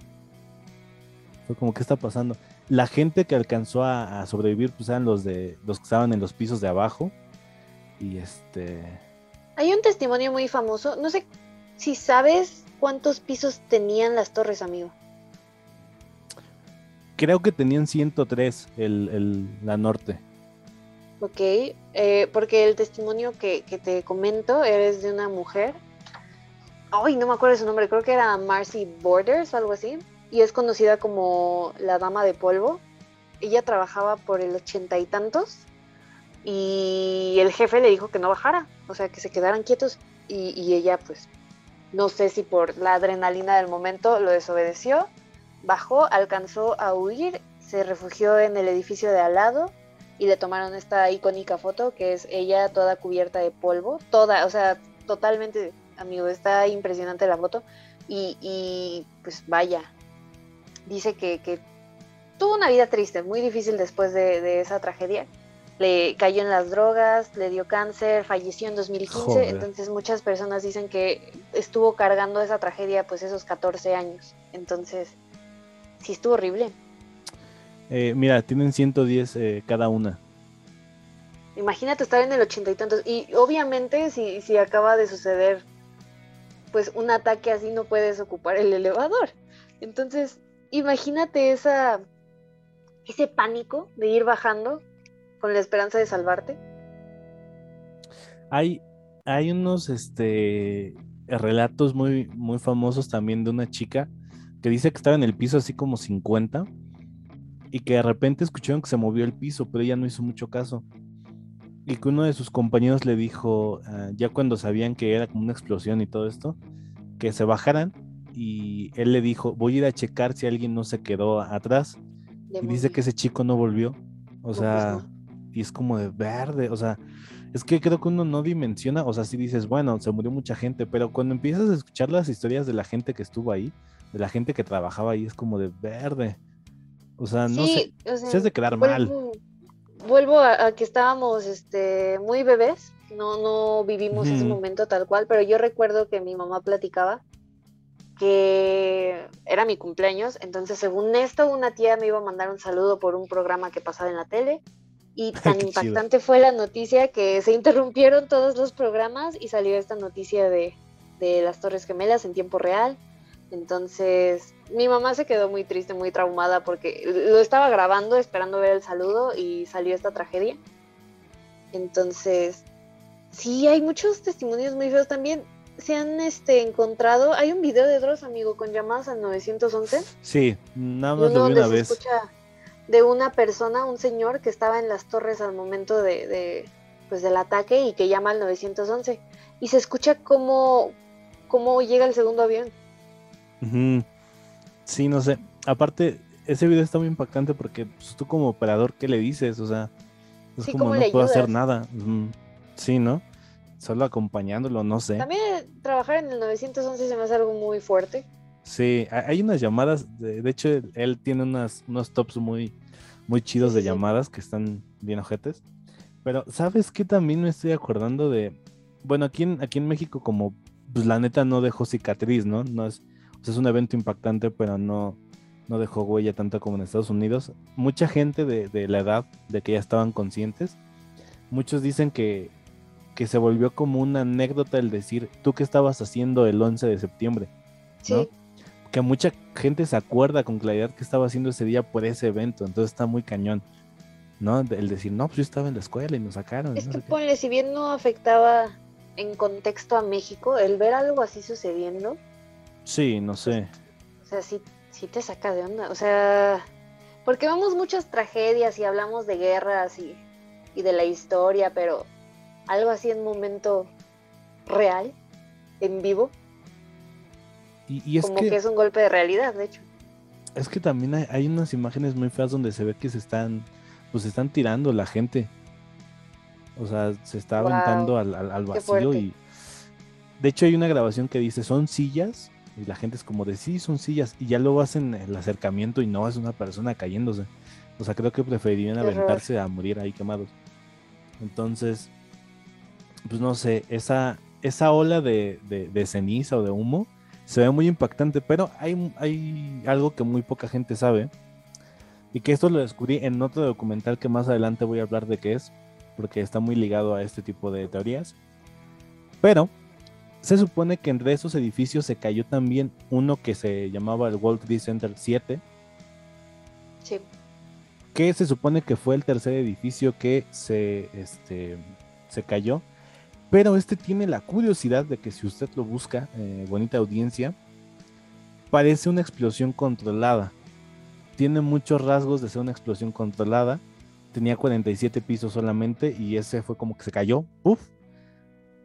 Fue como, ¿qué está pasando? La gente que alcanzó a, sobrevivir, pues eran los de los que estaban en los pisos de abajo. Y este. Hay un testimonio muy famoso. No sé si sabes cuántos pisos tenían las torres, amigo. Creo que tenían 103 el, la norte. Ok, eh, porque el testimonio que, que, te comento es de una mujer. Ay, no me acuerdo su nombre, creo que era Marcy Borders o algo así. Y es conocida como la Dama de Polvo. Ella trabajaba por el ochenta y tantos. Y el jefe le dijo que no bajara, o sea, que se quedaran quietos. Y, y ella, pues, no sé si por la adrenalina del momento lo desobedeció Bajó, alcanzó a huir, se refugió en el edificio de al lado y le tomaron esta icónica foto que es ella toda cubierta de polvo, toda, o sea, totalmente, amigo, está impresionante la foto y, pues vaya, dice que, tuvo una vida triste, muy difícil después de, esa tragedia. Le cayó en las drogas, le dio cáncer, falleció en 2015, entonces muchas personas dicen que estuvo cargando esa tragedia pues esos 14 años. Entonces, sí estuvo horrible. Eh, mira, tienen 110 eh, cada una. Imagínate estar en el ochenta y tantos. Y obviamente si, si acaba de suceder pues un ataque así no puedes ocupar el elevador. Entonces, imagínate esa ese pánico de ir bajando con la esperanza de salvarte. Hay, hay unos este relatos muy, muy famosos también de una chica que dice que estaba en el piso así como 50 y que de repente escucharon que se movió el piso, pero ella no hizo mucho caso. Y que uno de sus compañeros le dijo, ah, ya cuando sabían que era como una explosión y todo esto, que se bajaran y él le dijo, voy a ir a checar si alguien no se quedó atrás. y dice que ese chico no volvió. O pues sea, y es como de verde, o sea, es que creo que uno no dimensiona, o sea, si dices, bueno, se murió mucha gente, pero cuando empiezas a escuchar las historias de la gente que estuvo ahí, de la gente que trabajaba ahí es como de verde. O sea, no sé, se has de quedar mal. Vuelvo a, que estábamos este, muy bebés, no, no vivimos ese momento tal cual, pero yo recuerdo que mi mamá platicaba que era mi cumpleaños, entonces según esto una tía me iba a mandar un saludo por un programa que pasaba en la tele y tan impactante fue la noticia que se interrumpieron todos los programas y salió esta noticia de, de las Torres Gemelas en tiempo real entonces, mi mamá se quedó muy triste, muy traumada porque lo estaba grabando esperando ver el saludo y salió esta tragedia. Entonces, sí, hay muchos testimonios muy feos también. Se han este, encontrado, hay un video de Dross, amigo, con llamadas al 911. Sí, nada más lo vi una vez. Escucha de una persona, un señor que estaba en las torres al momento de, de pues, del ataque y que llama al 911. Y se escucha cómo, cómo llega el segundo avión Sí, no sé. Aparte, ese video está muy impactante porque pues, tú como operador, ¿qué le dices? O sea, es como no puedo hacer nada. Sí, ¿no? Solo acompañándolo, no sé. También trabajar en el 911 se me hace algo muy fuerte. Sí, hay unas llamadas, de, hecho él tiene unas, unos tops muy, muy chidos de llamadas que están bien ojetes. Pero, ¿sabes qué? También me estoy acordando de, bueno, aquí en, aquí en México como, pues la neta no dejó cicatriz, ¿no? No es, es un evento impactante, pero no, no dejó huella tanto como en Estados Unidos. Mucha gente de, la edad de que ya estaban conscientes, muchos dicen que, que, se volvió como una anécdota el decir, tú qué estabas haciendo el 11 de septiembre. Sí. Que mucha gente se acuerda con claridad que estaba haciendo ese día por ese evento, entonces está muy cañón. ¿no? El decir, no, pues yo estaba en la escuela y nos sacaron. Es que ponle, si bien no afectaba en contexto a México, el ver algo así sucediendo, Sí, no sé. O sea, sí, sí te saca de onda. O sea, porque vemos muchas tragedias y hablamos de guerras y, de la historia, pero algo así en momento real, en vivo. Y, es como que, es un golpe de realidad, de hecho. Es que también hay, unas imágenes muy feas donde se ve que se están, pues se están tirando la gente. O sea, se está aventando al, al vacío y... De hecho hay una grabación que dice, son sillas y la gente es como de, sí, son sillas. Y ya luego hacen el acercamiento y no es una persona cayéndose. O sea, creo que preferirían aventarse a morir ahí quemados. Entonces, pues no sé, esa, esa ola de, de, ceniza o de humo se ve muy impactante, pero hay, hay algo que muy poca gente sabe. Y que esto lo descubrí en otro documental que más adelante voy a hablar de qué es, porque está muy ligado a este tipo de teorías. Pero se supone que entre esos edificios se cayó también uno que se llamaba el World Trade Center 7. Sí. Que se supone que fue el tercer edificio que se, este, se cayó. Pero este tiene la curiosidad de que si usted lo busca, eh, bonita audiencia, parece una explosión controlada. Tiene muchos rasgos de ser una explosión controlada. Tenía 47 pisos solamente y ese fue como que se cayó. ¡Uf!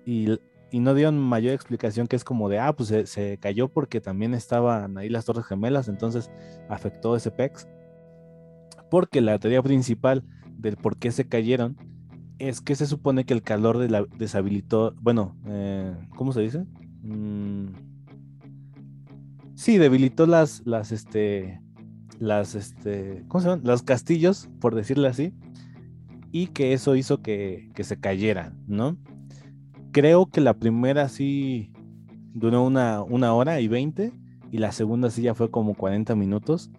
Y y no dieron mayor explicación que es como de, ah, pues se, cayó porque también estaban ahí las Torres Gemelas, entonces afectó ese PEX. Porque la teoría principal del por qué se cayeron es que se supone que el calor de la, deshabilitó, bueno, eh, ¿cómo se dice? Mm, sí, debilitó las, las, este, las, este, ¿cómo se llaman? Los castillos, por decirlo así, y que eso hizo que, que se cayeran, ¿no? creo que la primera sí duró una, una hora y veinte y la segunda sí ya fue como 40 minutos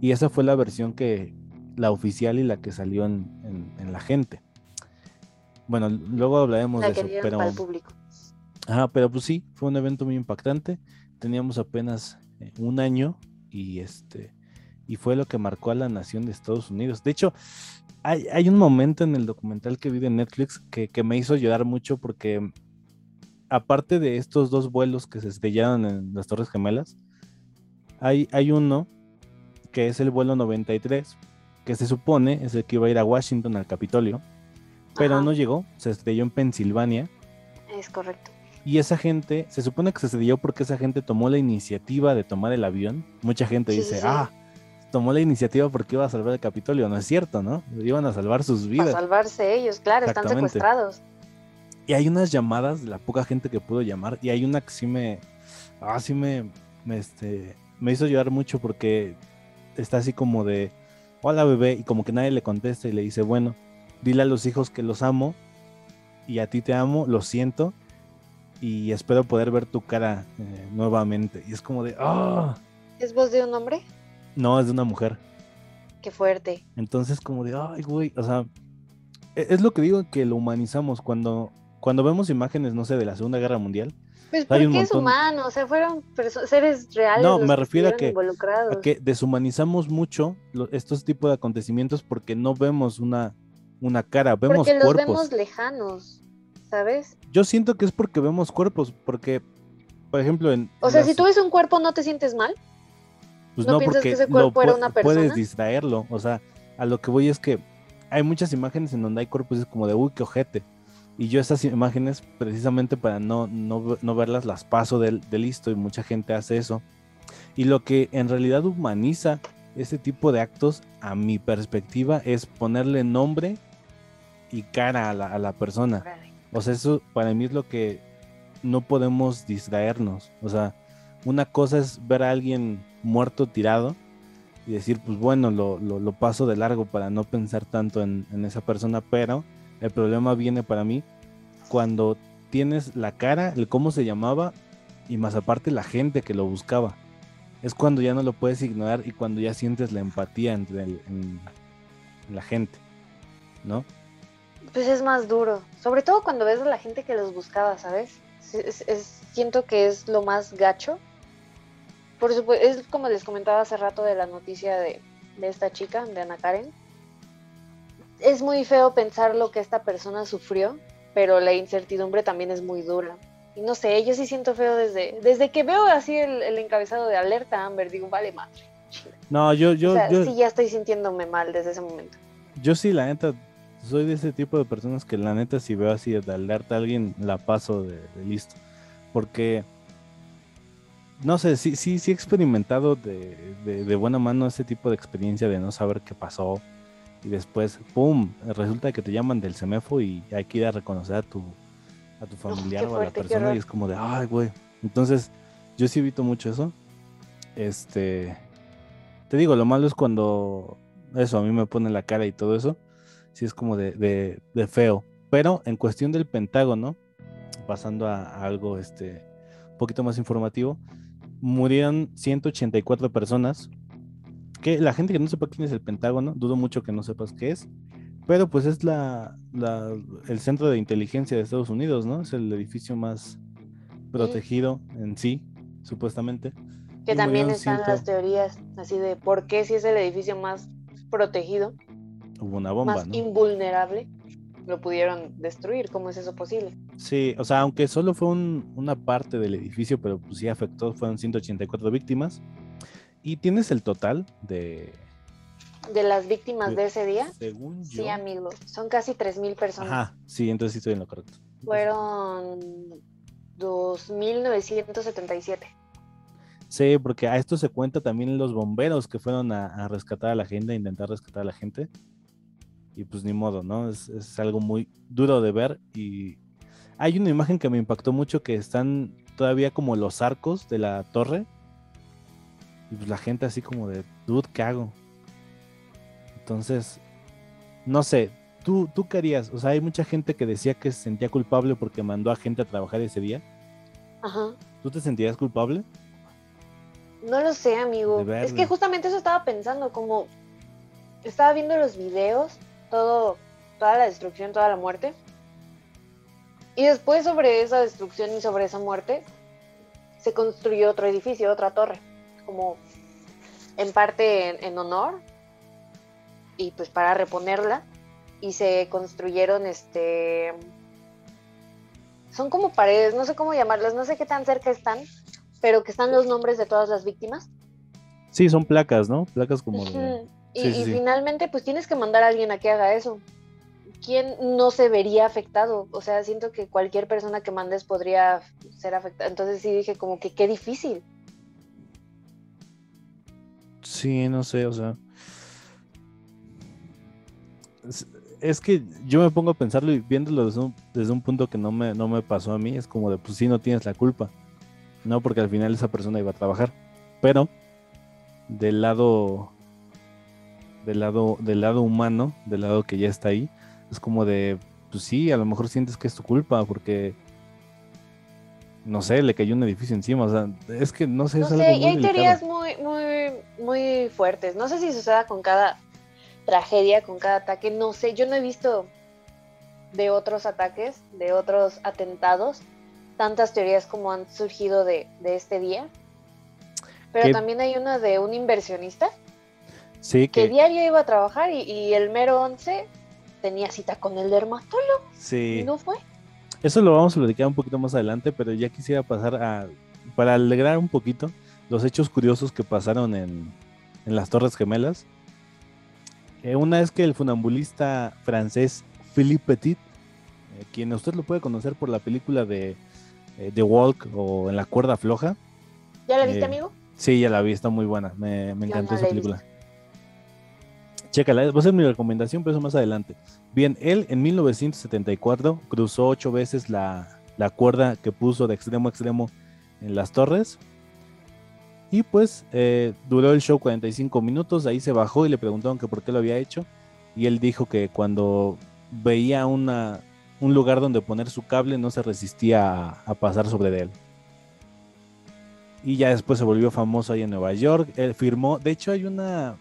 y esa fue la versión que la oficial y la que salió en, la gente. Bueno, luego hablaremos de eso, pero público. Ajá, pero pues sí, fue un evento muy impactante. Teníamos apenas eh, un año y este y fue lo que marcó a la nación de Estados Unidos. De hecho, hay, un momento en el documental que vi de Netflix que, me hizo llorar mucho porque aparte de estos dos vuelos que se estrellaron en las Torres Gemelas, hay, hay uno que es el vuelo 93, que se supone es el que iba a ir a Washington al Capitolio, pero no llegó, se estrelló en Pensilvania. Es correcto. Y esa gente, se supone que se estrelló porque esa gente tomó la iniciativa de tomar el avión. Mucha gente dice, ah, tomó la iniciativa porque iba a salvar el Capitolio. No es cierto, ¿no? Iban a salvar sus vidas. A salvarse ellos, claro, están secuestrados. Y hay unas llamadas de la poca gente que pudo llamar. Y hay una que sí me. Ah, sí me. me este, me hizo llorar mucho porque está así como de. Hola bebé. Y como que nadie le contesta y le dice, bueno, dile a los hijos que los amo. Y a ti te amo, lo siento. Y espero poder ver tu cara eh, nuevamente. Y es como de. ¡Ah! ¿Es voz de un hombre? No, es de una mujer. Qué fuerte. Entonces, como de, ay, güey, o sea, e-, es lo que digo que lo humanizamos cuando, cuando vemos imágenes, no sé, de la Segunda Guerra Mundial. Pues porque es humano, o sea, fueron seres reales. No, me refiero a que, a que, deshumanizamos mucho estos tipos de acontecimientos porque no vemos una, una cara, vemos porque los vemos lejanos, ¿sabes? Yo siento que es porque vemos cuerpos, porque, por ejemplo, en. O sea, si tú ves un cuerpo, ¿no te sientes mal? Pues no, porque ese cuerpo era una persona? puedes distraerlo. O sea, a lo que voy es que hay muchas imágenes en donde hay cuerpos y es como de uy, qué ojete. Y yo esas imágenes, precisamente para no, no, verlas, las paso de, listo y mucha gente hace eso. Y lo que en realidad humaniza ese tipo de actos, a mi perspectiva, es ponerle nombre y cara a la, a la persona. O sea, eso para mí es lo que no podemos distraernos. O sea, una cosa es ver a alguien muerto tirado y decir, pues bueno, lo, lo, paso de largo para no pensar tanto en, esa persona, pero el problema viene para mí cuando tienes la cara, el cómo se llamaba y más aparte la gente que lo buscaba. Es cuando ya no lo puedes ignorar y cuando ya sientes la empatía entre la gente, ¿no? Pues es más duro, sobre todo cuando ves a la gente que los buscaba, ¿sabes? siento que es lo más gacho por supuesto, es como les comentaba hace rato de la noticia de, esta chica, de Ana Karen. Es muy feo pensar lo que esta persona sufrió, pero la incertidumbre también es muy dura. Y no sé, yo sí siento feo desde, desde que veo así el, encabezado de alerta Amber, digo, vale madre. No, yo, yo, sí ya estoy sintiéndome mal desde ese momento. Yo sí, la neta, soy de ese tipo de personas que la neta si veo así de alerta a alguien, la paso de listo. Porque no sé, sí, sí, sí he experimentado de, buena mano ese tipo de experiencia de no saber qué pasó y después, ¡pum! Resulta que te llaman del semefo y hay que ir a reconocer a tu, a tu familiar o a la persona y es como de, ay, güey. Entonces, yo sí evito mucho eso. Este, te digo, lo malo es cuando eso a mí me pone la cara y todo eso. Sí es como de, de, de feo. Pero en cuestión del Pentágono, pasando a, a algo este, un poquito más informativo, murieron 184 personas. Que la gente que no sepa quién es el Pentágono, dudo mucho que no sepas qué es, pero pues es la, la- el centro de inteligencia de Estados Unidos, ¿no? Es el edificio más protegido en sí, supuestamente. Que Y también están las teorías así de por qué si es el edificio más protegido, Hubo una bomba, más ¿no? invulnerable, lo pudieron destruir. ¿Cómo es eso posible? Sí, o sea, aunque solo fue un- una parte del edificio, pero pues sí afectó, fueron 184 víctimas. Y tienes el total de, De las víctimas de- de ese día, según yo. sí, amigo, son casi 3.000 personas. Ajá, sí, entonces sí estoy en lo correcto. Fueron 2.977. Sí, porque a esto se cuenta también los bomberos que fueron a, a rescatar a la gente, a intentar rescatar a la gente. Y pues ni modo, ¿no? Es, es algo muy duro de ver. Y hay una imagen que me impactó mucho que están todavía como los arcos de la torre. Y pues la gente así como de, dude, ¿qué hago? Entonces, no sé, ¿tú, ¿tú qué harías? O sea, hay mucha gente que decía que se sentía culpable porque mandó a gente a trabajar ese día. Ajá. ¿Tú te sentías culpable? No lo sé, amigo. Es que justamente eso estaba pensando, como estaba viendo los videos, todo, toda la destrucción, toda la muerte. Y después sobre esa destrucción y sobre esa muerte, se construyó otro edificio, otra torre, como en parte en, en honor y pues para reponerla. Y se construyeron este... Son como paredes, no sé cómo llamarlas, no sé qué tan cerca están, pero que están los nombres de todas las víctimas. Sí, son placas, ¿no? Placas como de... Y, Sí, sí, y sí. finalmente, pues tienes que mandar a alguien a que haga eso. ¿Quién no se vería afectado? O sea, siento que cualquier persona que mandes podría ser afectada. Entonces sí dije como que qué difícil. Sí, no sé, o sea. Es, es que yo me pongo a pensarlo y viéndolo desde un, desde un punto que no me, no me pasó a mí, es como de, pues sí, no tienes la culpa. No, porque al final esa persona iba a trabajar. Pero, del lado, del lado, del lado humano, del lado que ya está ahí, es como de, pues sí, a lo mejor sientes que es tu culpa, porque, no sé, le cayó un edificio encima, o sea, es que no sé, No es algo sé, y hay delicado. teorías muy, muy, muy fuertes. No sé si suceda con cada tragedia, con cada ataque. No sé, yo no he visto de otros ataques, de otros atentados, tantas teorías como han surgido de, de este día. Pero también hay una de un inversionista Sí, que que, diario iba a trabajar y, y el mero 11 tenía cita con el dermatólogo sí. y no fue. Eso lo vamos a platicar un poquito más adelante, pero ya quisiera pasar a, para alegrar un poquito, los hechos curiosos que pasaron en, en las Torres Gemelas. Eh, una es que el funambulista francés Philippe Petit, eh, quien usted lo puede conocer por la película de eh, The Walk o En la cuerda floja. ¿Ya la viste, Eh, amigo? Sí, ya la vi, está muy buena, me, encantó no esa película. Chécala, va a ser mi recomendación, pero eso más adelante. Bien, él en 1974 cruzó ocho veces la, la cuerda que puso de extremo a extremo en las torres. Y pues eh, duró el show 45 minutos, ahí se bajó y le preguntaron que por qué lo había hecho. Y él dijo que cuando veía una, un lugar donde poner su cable no se resistía a, a pasar sobre él. Y ya después se volvió famoso ahí en Nueva York. Él firmó, de hecho hay una,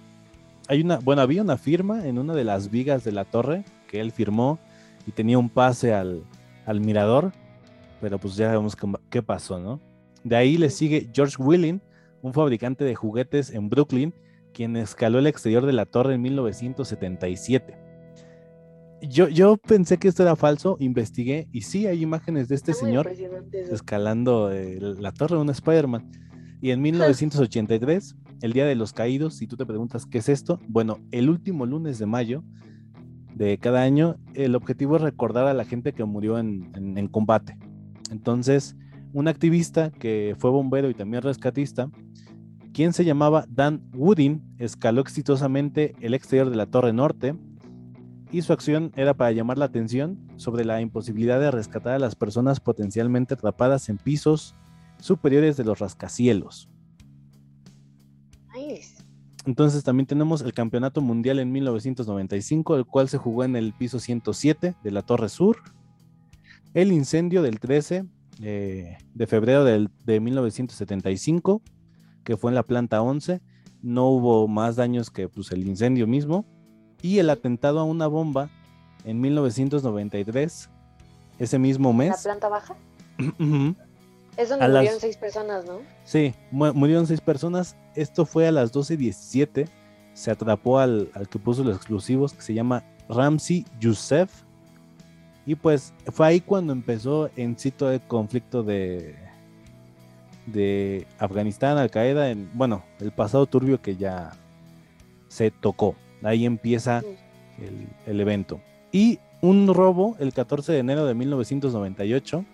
hay una, bueno, había una firma en una de las vigas de la torre que él firmó y tenía un pase al, al mirador, pero pues ya sabemos qué, pasó, ¿no? De ahí le sigue George Willing, un fabricante de juguetes en Brooklyn, quien escaló el exterior de la torre en 1977. Yo, yo pensé que esto era falso, investigué y sí hay imágenes de este Está señor escalando eh, la torre de un Spider-Man. Y en 1983, el Día de los Caídos, si tú te preguntas qué es esto, bueno, el último lunes de mayo de cada año, el objetivo es recordar a la gente que murió en, combate. Entonces, un activista que fue bombero y también rescatista, quien se llamaba Dan Woodin, escaló exitosamente el exterior de la Torre Norte y su acción era para llamar la atención sobre la imposibilidad de rescatar a las personas potencialmente atrapadas en pisos superiores de los rascacielos. Entonces también tenemos el Campeonato Mundial en 1995, el cual se jugó en el piso 107 de la Torre Sur. El incendio del 13 eh, de febrero del- de 1975, que fue en la planta 11. No hubo más daños que pues, el incendio mismo. Y el atentado a una bomba en 1993, ese mismo ¿La mes. planta baja? Es donde A las- murieron seis personas, ¿no? Sí, mu- murieron seis personas. Esto fue a las 12.17. Se atrapó al, al que puso los explosivos, que se llama Ramsey Youssef. Y pues fue ahí cuando empezó en sí todo el conflicto de, de Afganistán, Al Qaeda, en, bueno, el pasado turbio que ya se tocó. Ahí empieza el, el evento. Y un robo el 14 de enero de 1998.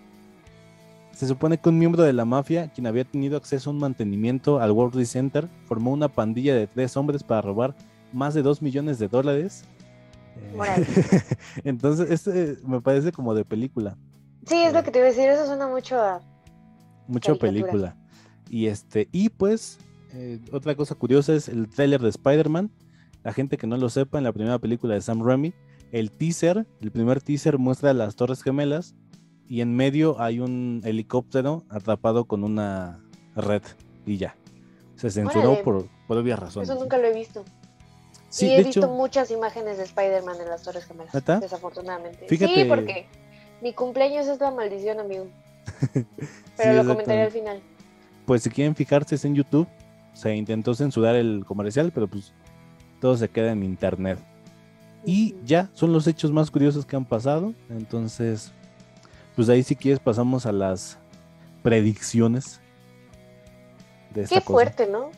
Se supone que un miembro de la mafia, quien había tenido acceso a un mantenimiento al World Trade Center, formó una pandilla de tres hombres para robar más de 2 millones de dólares. Eh. Entonces, este me parece como de película, Sí, es lo que te iba a decir, eso suena mucho a... mucho película. Y este, y pues, eh, otra cosa curiosa es el tráiler de Spider-Man. La gente que no lo sepa, en la primera película de Sam Raimi, el teaser, el primer teaser muestra las Torres Gemelas y en medio hay un helicóptero atrapado con una red y ya. Se censuró Órale. por, por obvias razones. Eso nunca lo he visto. Sí, y he de visto hecho, muchas imágenes de Spider-Man en las Torres Gemelas. ¿Neta? Desafortunadamente. Fíjate- Sí, porque mi cumpleaños es la maldición, amigo. Pero Sí, lo comentaré al final. pues si quieren fijarse es en YouTube. Se intentó censurar el comercial, pero pues todo se queda en internet. Y ya, son los hechos más curiosos que han pasado. Entonces, pues ahí si quieres pasamos a las predicciones de esta Qué cosa. fuerte, ¿no?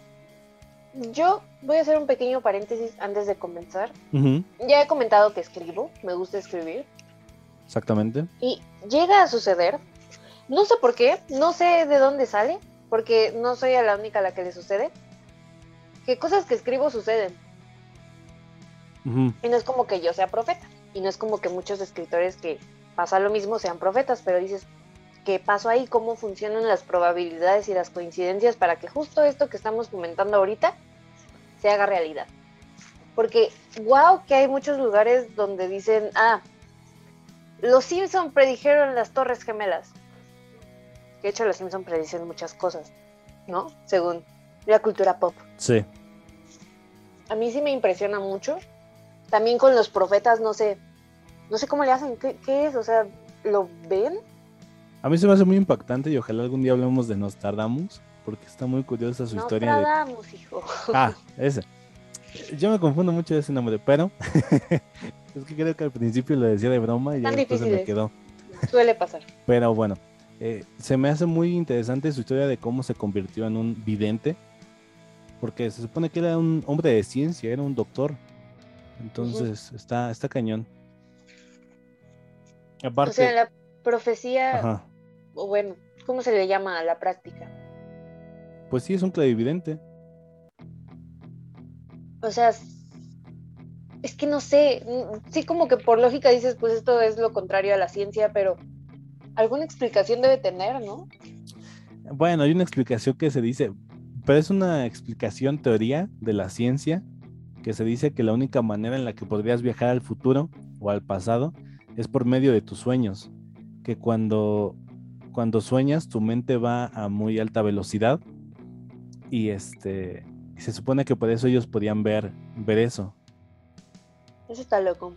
Yo voy a hacer un pequeño paréntesis antes de comenzar. Ya he comentado que escribo, me gusta escribir. exactamente. Y llega a suceder, no sé por qué, no sé de dónde sale, porque no soy a la única a la que le sucede, que cosas que escribo suceden. Y no es como que yo sea profeta. Y no es como que muchos escritores que pasa lo mismo sean profetas, pero dices, ¿qué pasó ahí? ¿Cómo funcionan las probabilidades y las coincidencias para que justo esto que estamos comentando ahorita se haga realidad? Porque, wow, que hay muchos lugares donde dicen, ah, los Simpson predijeron las Torres Gemelas. De hecho, los Simpson predicen muchas cosas, ¿no? Según la cultura pop Sí. a mí sí me impresiona mucho. También con los profetas, no sé, no sé cómo le hacen, ¿qué, qué es? O sea, ¿lo ven? A mí se me hace muy impactante y ojalá algún día hablemos de Nostradamus, porque está muy curiosa su historia. De... tradamos, hijo. Ah, ese. Yo me confundo mucho de ese nombre, pero es que creo que al principio lo decía de broma y ya después se me quedó. Suele pasar. Pero bueno, eh, se me hace muy interesante su historia de cómo se convirtió en un vidente, porque se supone que era un hombre de ciencia, era un doctor. Entonces está, está cañón. Aparte, O sea, la profecía, ajá, o bueno, ¿cómo se le llama a la práctica? pues sí, es un clarividente. O sea, es que no sé, sí como que por lógica dices, pues esto es lo contrario a la ciencia, pero alguna explicación debe tener, ¿no? Bueno, hay una explicación que se dice, pero es una explicación teoría de la ciencia, que se dice que la única manera en la que podrías viajar al futuro o al pasado es por medio de tus sueños, que cuando, cuando sueñas tu mente va a muy alta velocidad y este se supone que por eso ellos podían ver, ver eso. Eso está loco.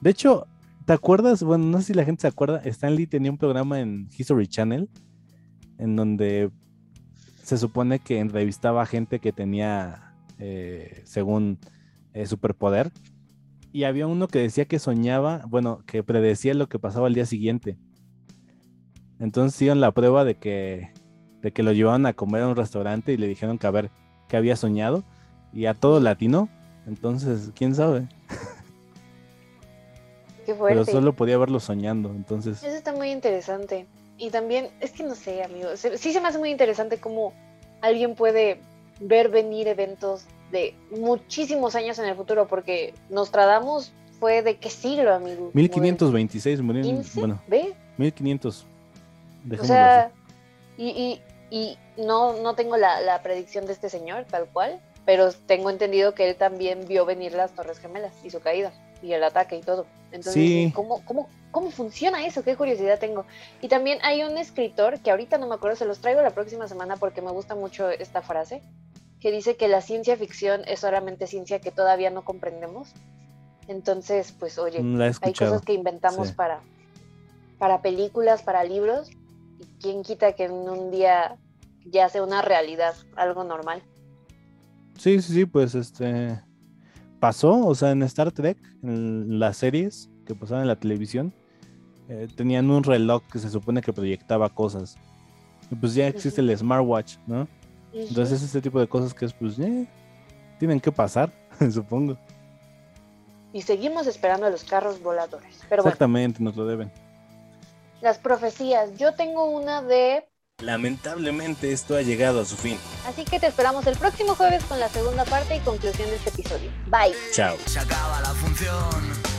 De hecho, ¿te acuerdas? Bueno, no sé si la gente se acuerda, Stan Lee tenía un programa en History Channel en donde se supone que entrevistaba a gente que tenía, eh, según eh, superpoder, y había uno que decía que soñaba, bueno, que predecía lo que pasaba al día siguiente. Entonces hicieron la prueba de que, de que lo llevaban a comer a un restaurante y le dijeron que a ver qué había soñado, y a todo latino. Entonces, quién sabe. Qué Pero fuerte. solo podía verlo soñando, entonces. Eso está muy interesante. Y también, es que no sé, amigo, se- sí se me hace muy interesante cómo alguien puede ver venir eventos de muchísimos años en el futuro, porque Nostradamus fue de qué siglo, amigo? Como del 1526 murió, en- 15, bueno, ¿ve? 1500. O sea, y, y, y no, no tengo la, la predicción de este señor, tal cual, pero tengo entendido que él también vio venir las Torres Gemelas y su caída y el ataque y todo. Entonces, Sí. ¿cómo, cómo, ¿cómo funciona eso? Qué curiosidad tengo. Y también hay un escritor que ahorita no me acuerdo, se los traigo la próxima semana porque me gusta mucho esta frase, que dice que la ciencia ficción es solamente ciencia que todavía no comprendemos. Entonces, pues oye, Mm, hay cosas que inventamos sí. para, para películas, para libros, y quién quita que en un día ya sea una realidad, algo normal. Sí, sí, sí, pues este pasó, o sea, en Star Trek, en las series que pasaban en la televisión, eh, tenían un reloj que se supone que proyectaba cosas. Y pues ya existe el smartwatch, ¿no? Entonces este tipo de cosas que es pues eh, tienen que pasar, supongo. Y seguimos esperando a los carros voladores. Pero bueno, Exactamente, nos lo deben. las profecías. Yo tengo una de... Lamentablemente esto ha llegado a su fin. Así que te esperamos el próximo jueves con la segunda parte y conclusión de este episodio. Bye. Chao. Se acaba la función.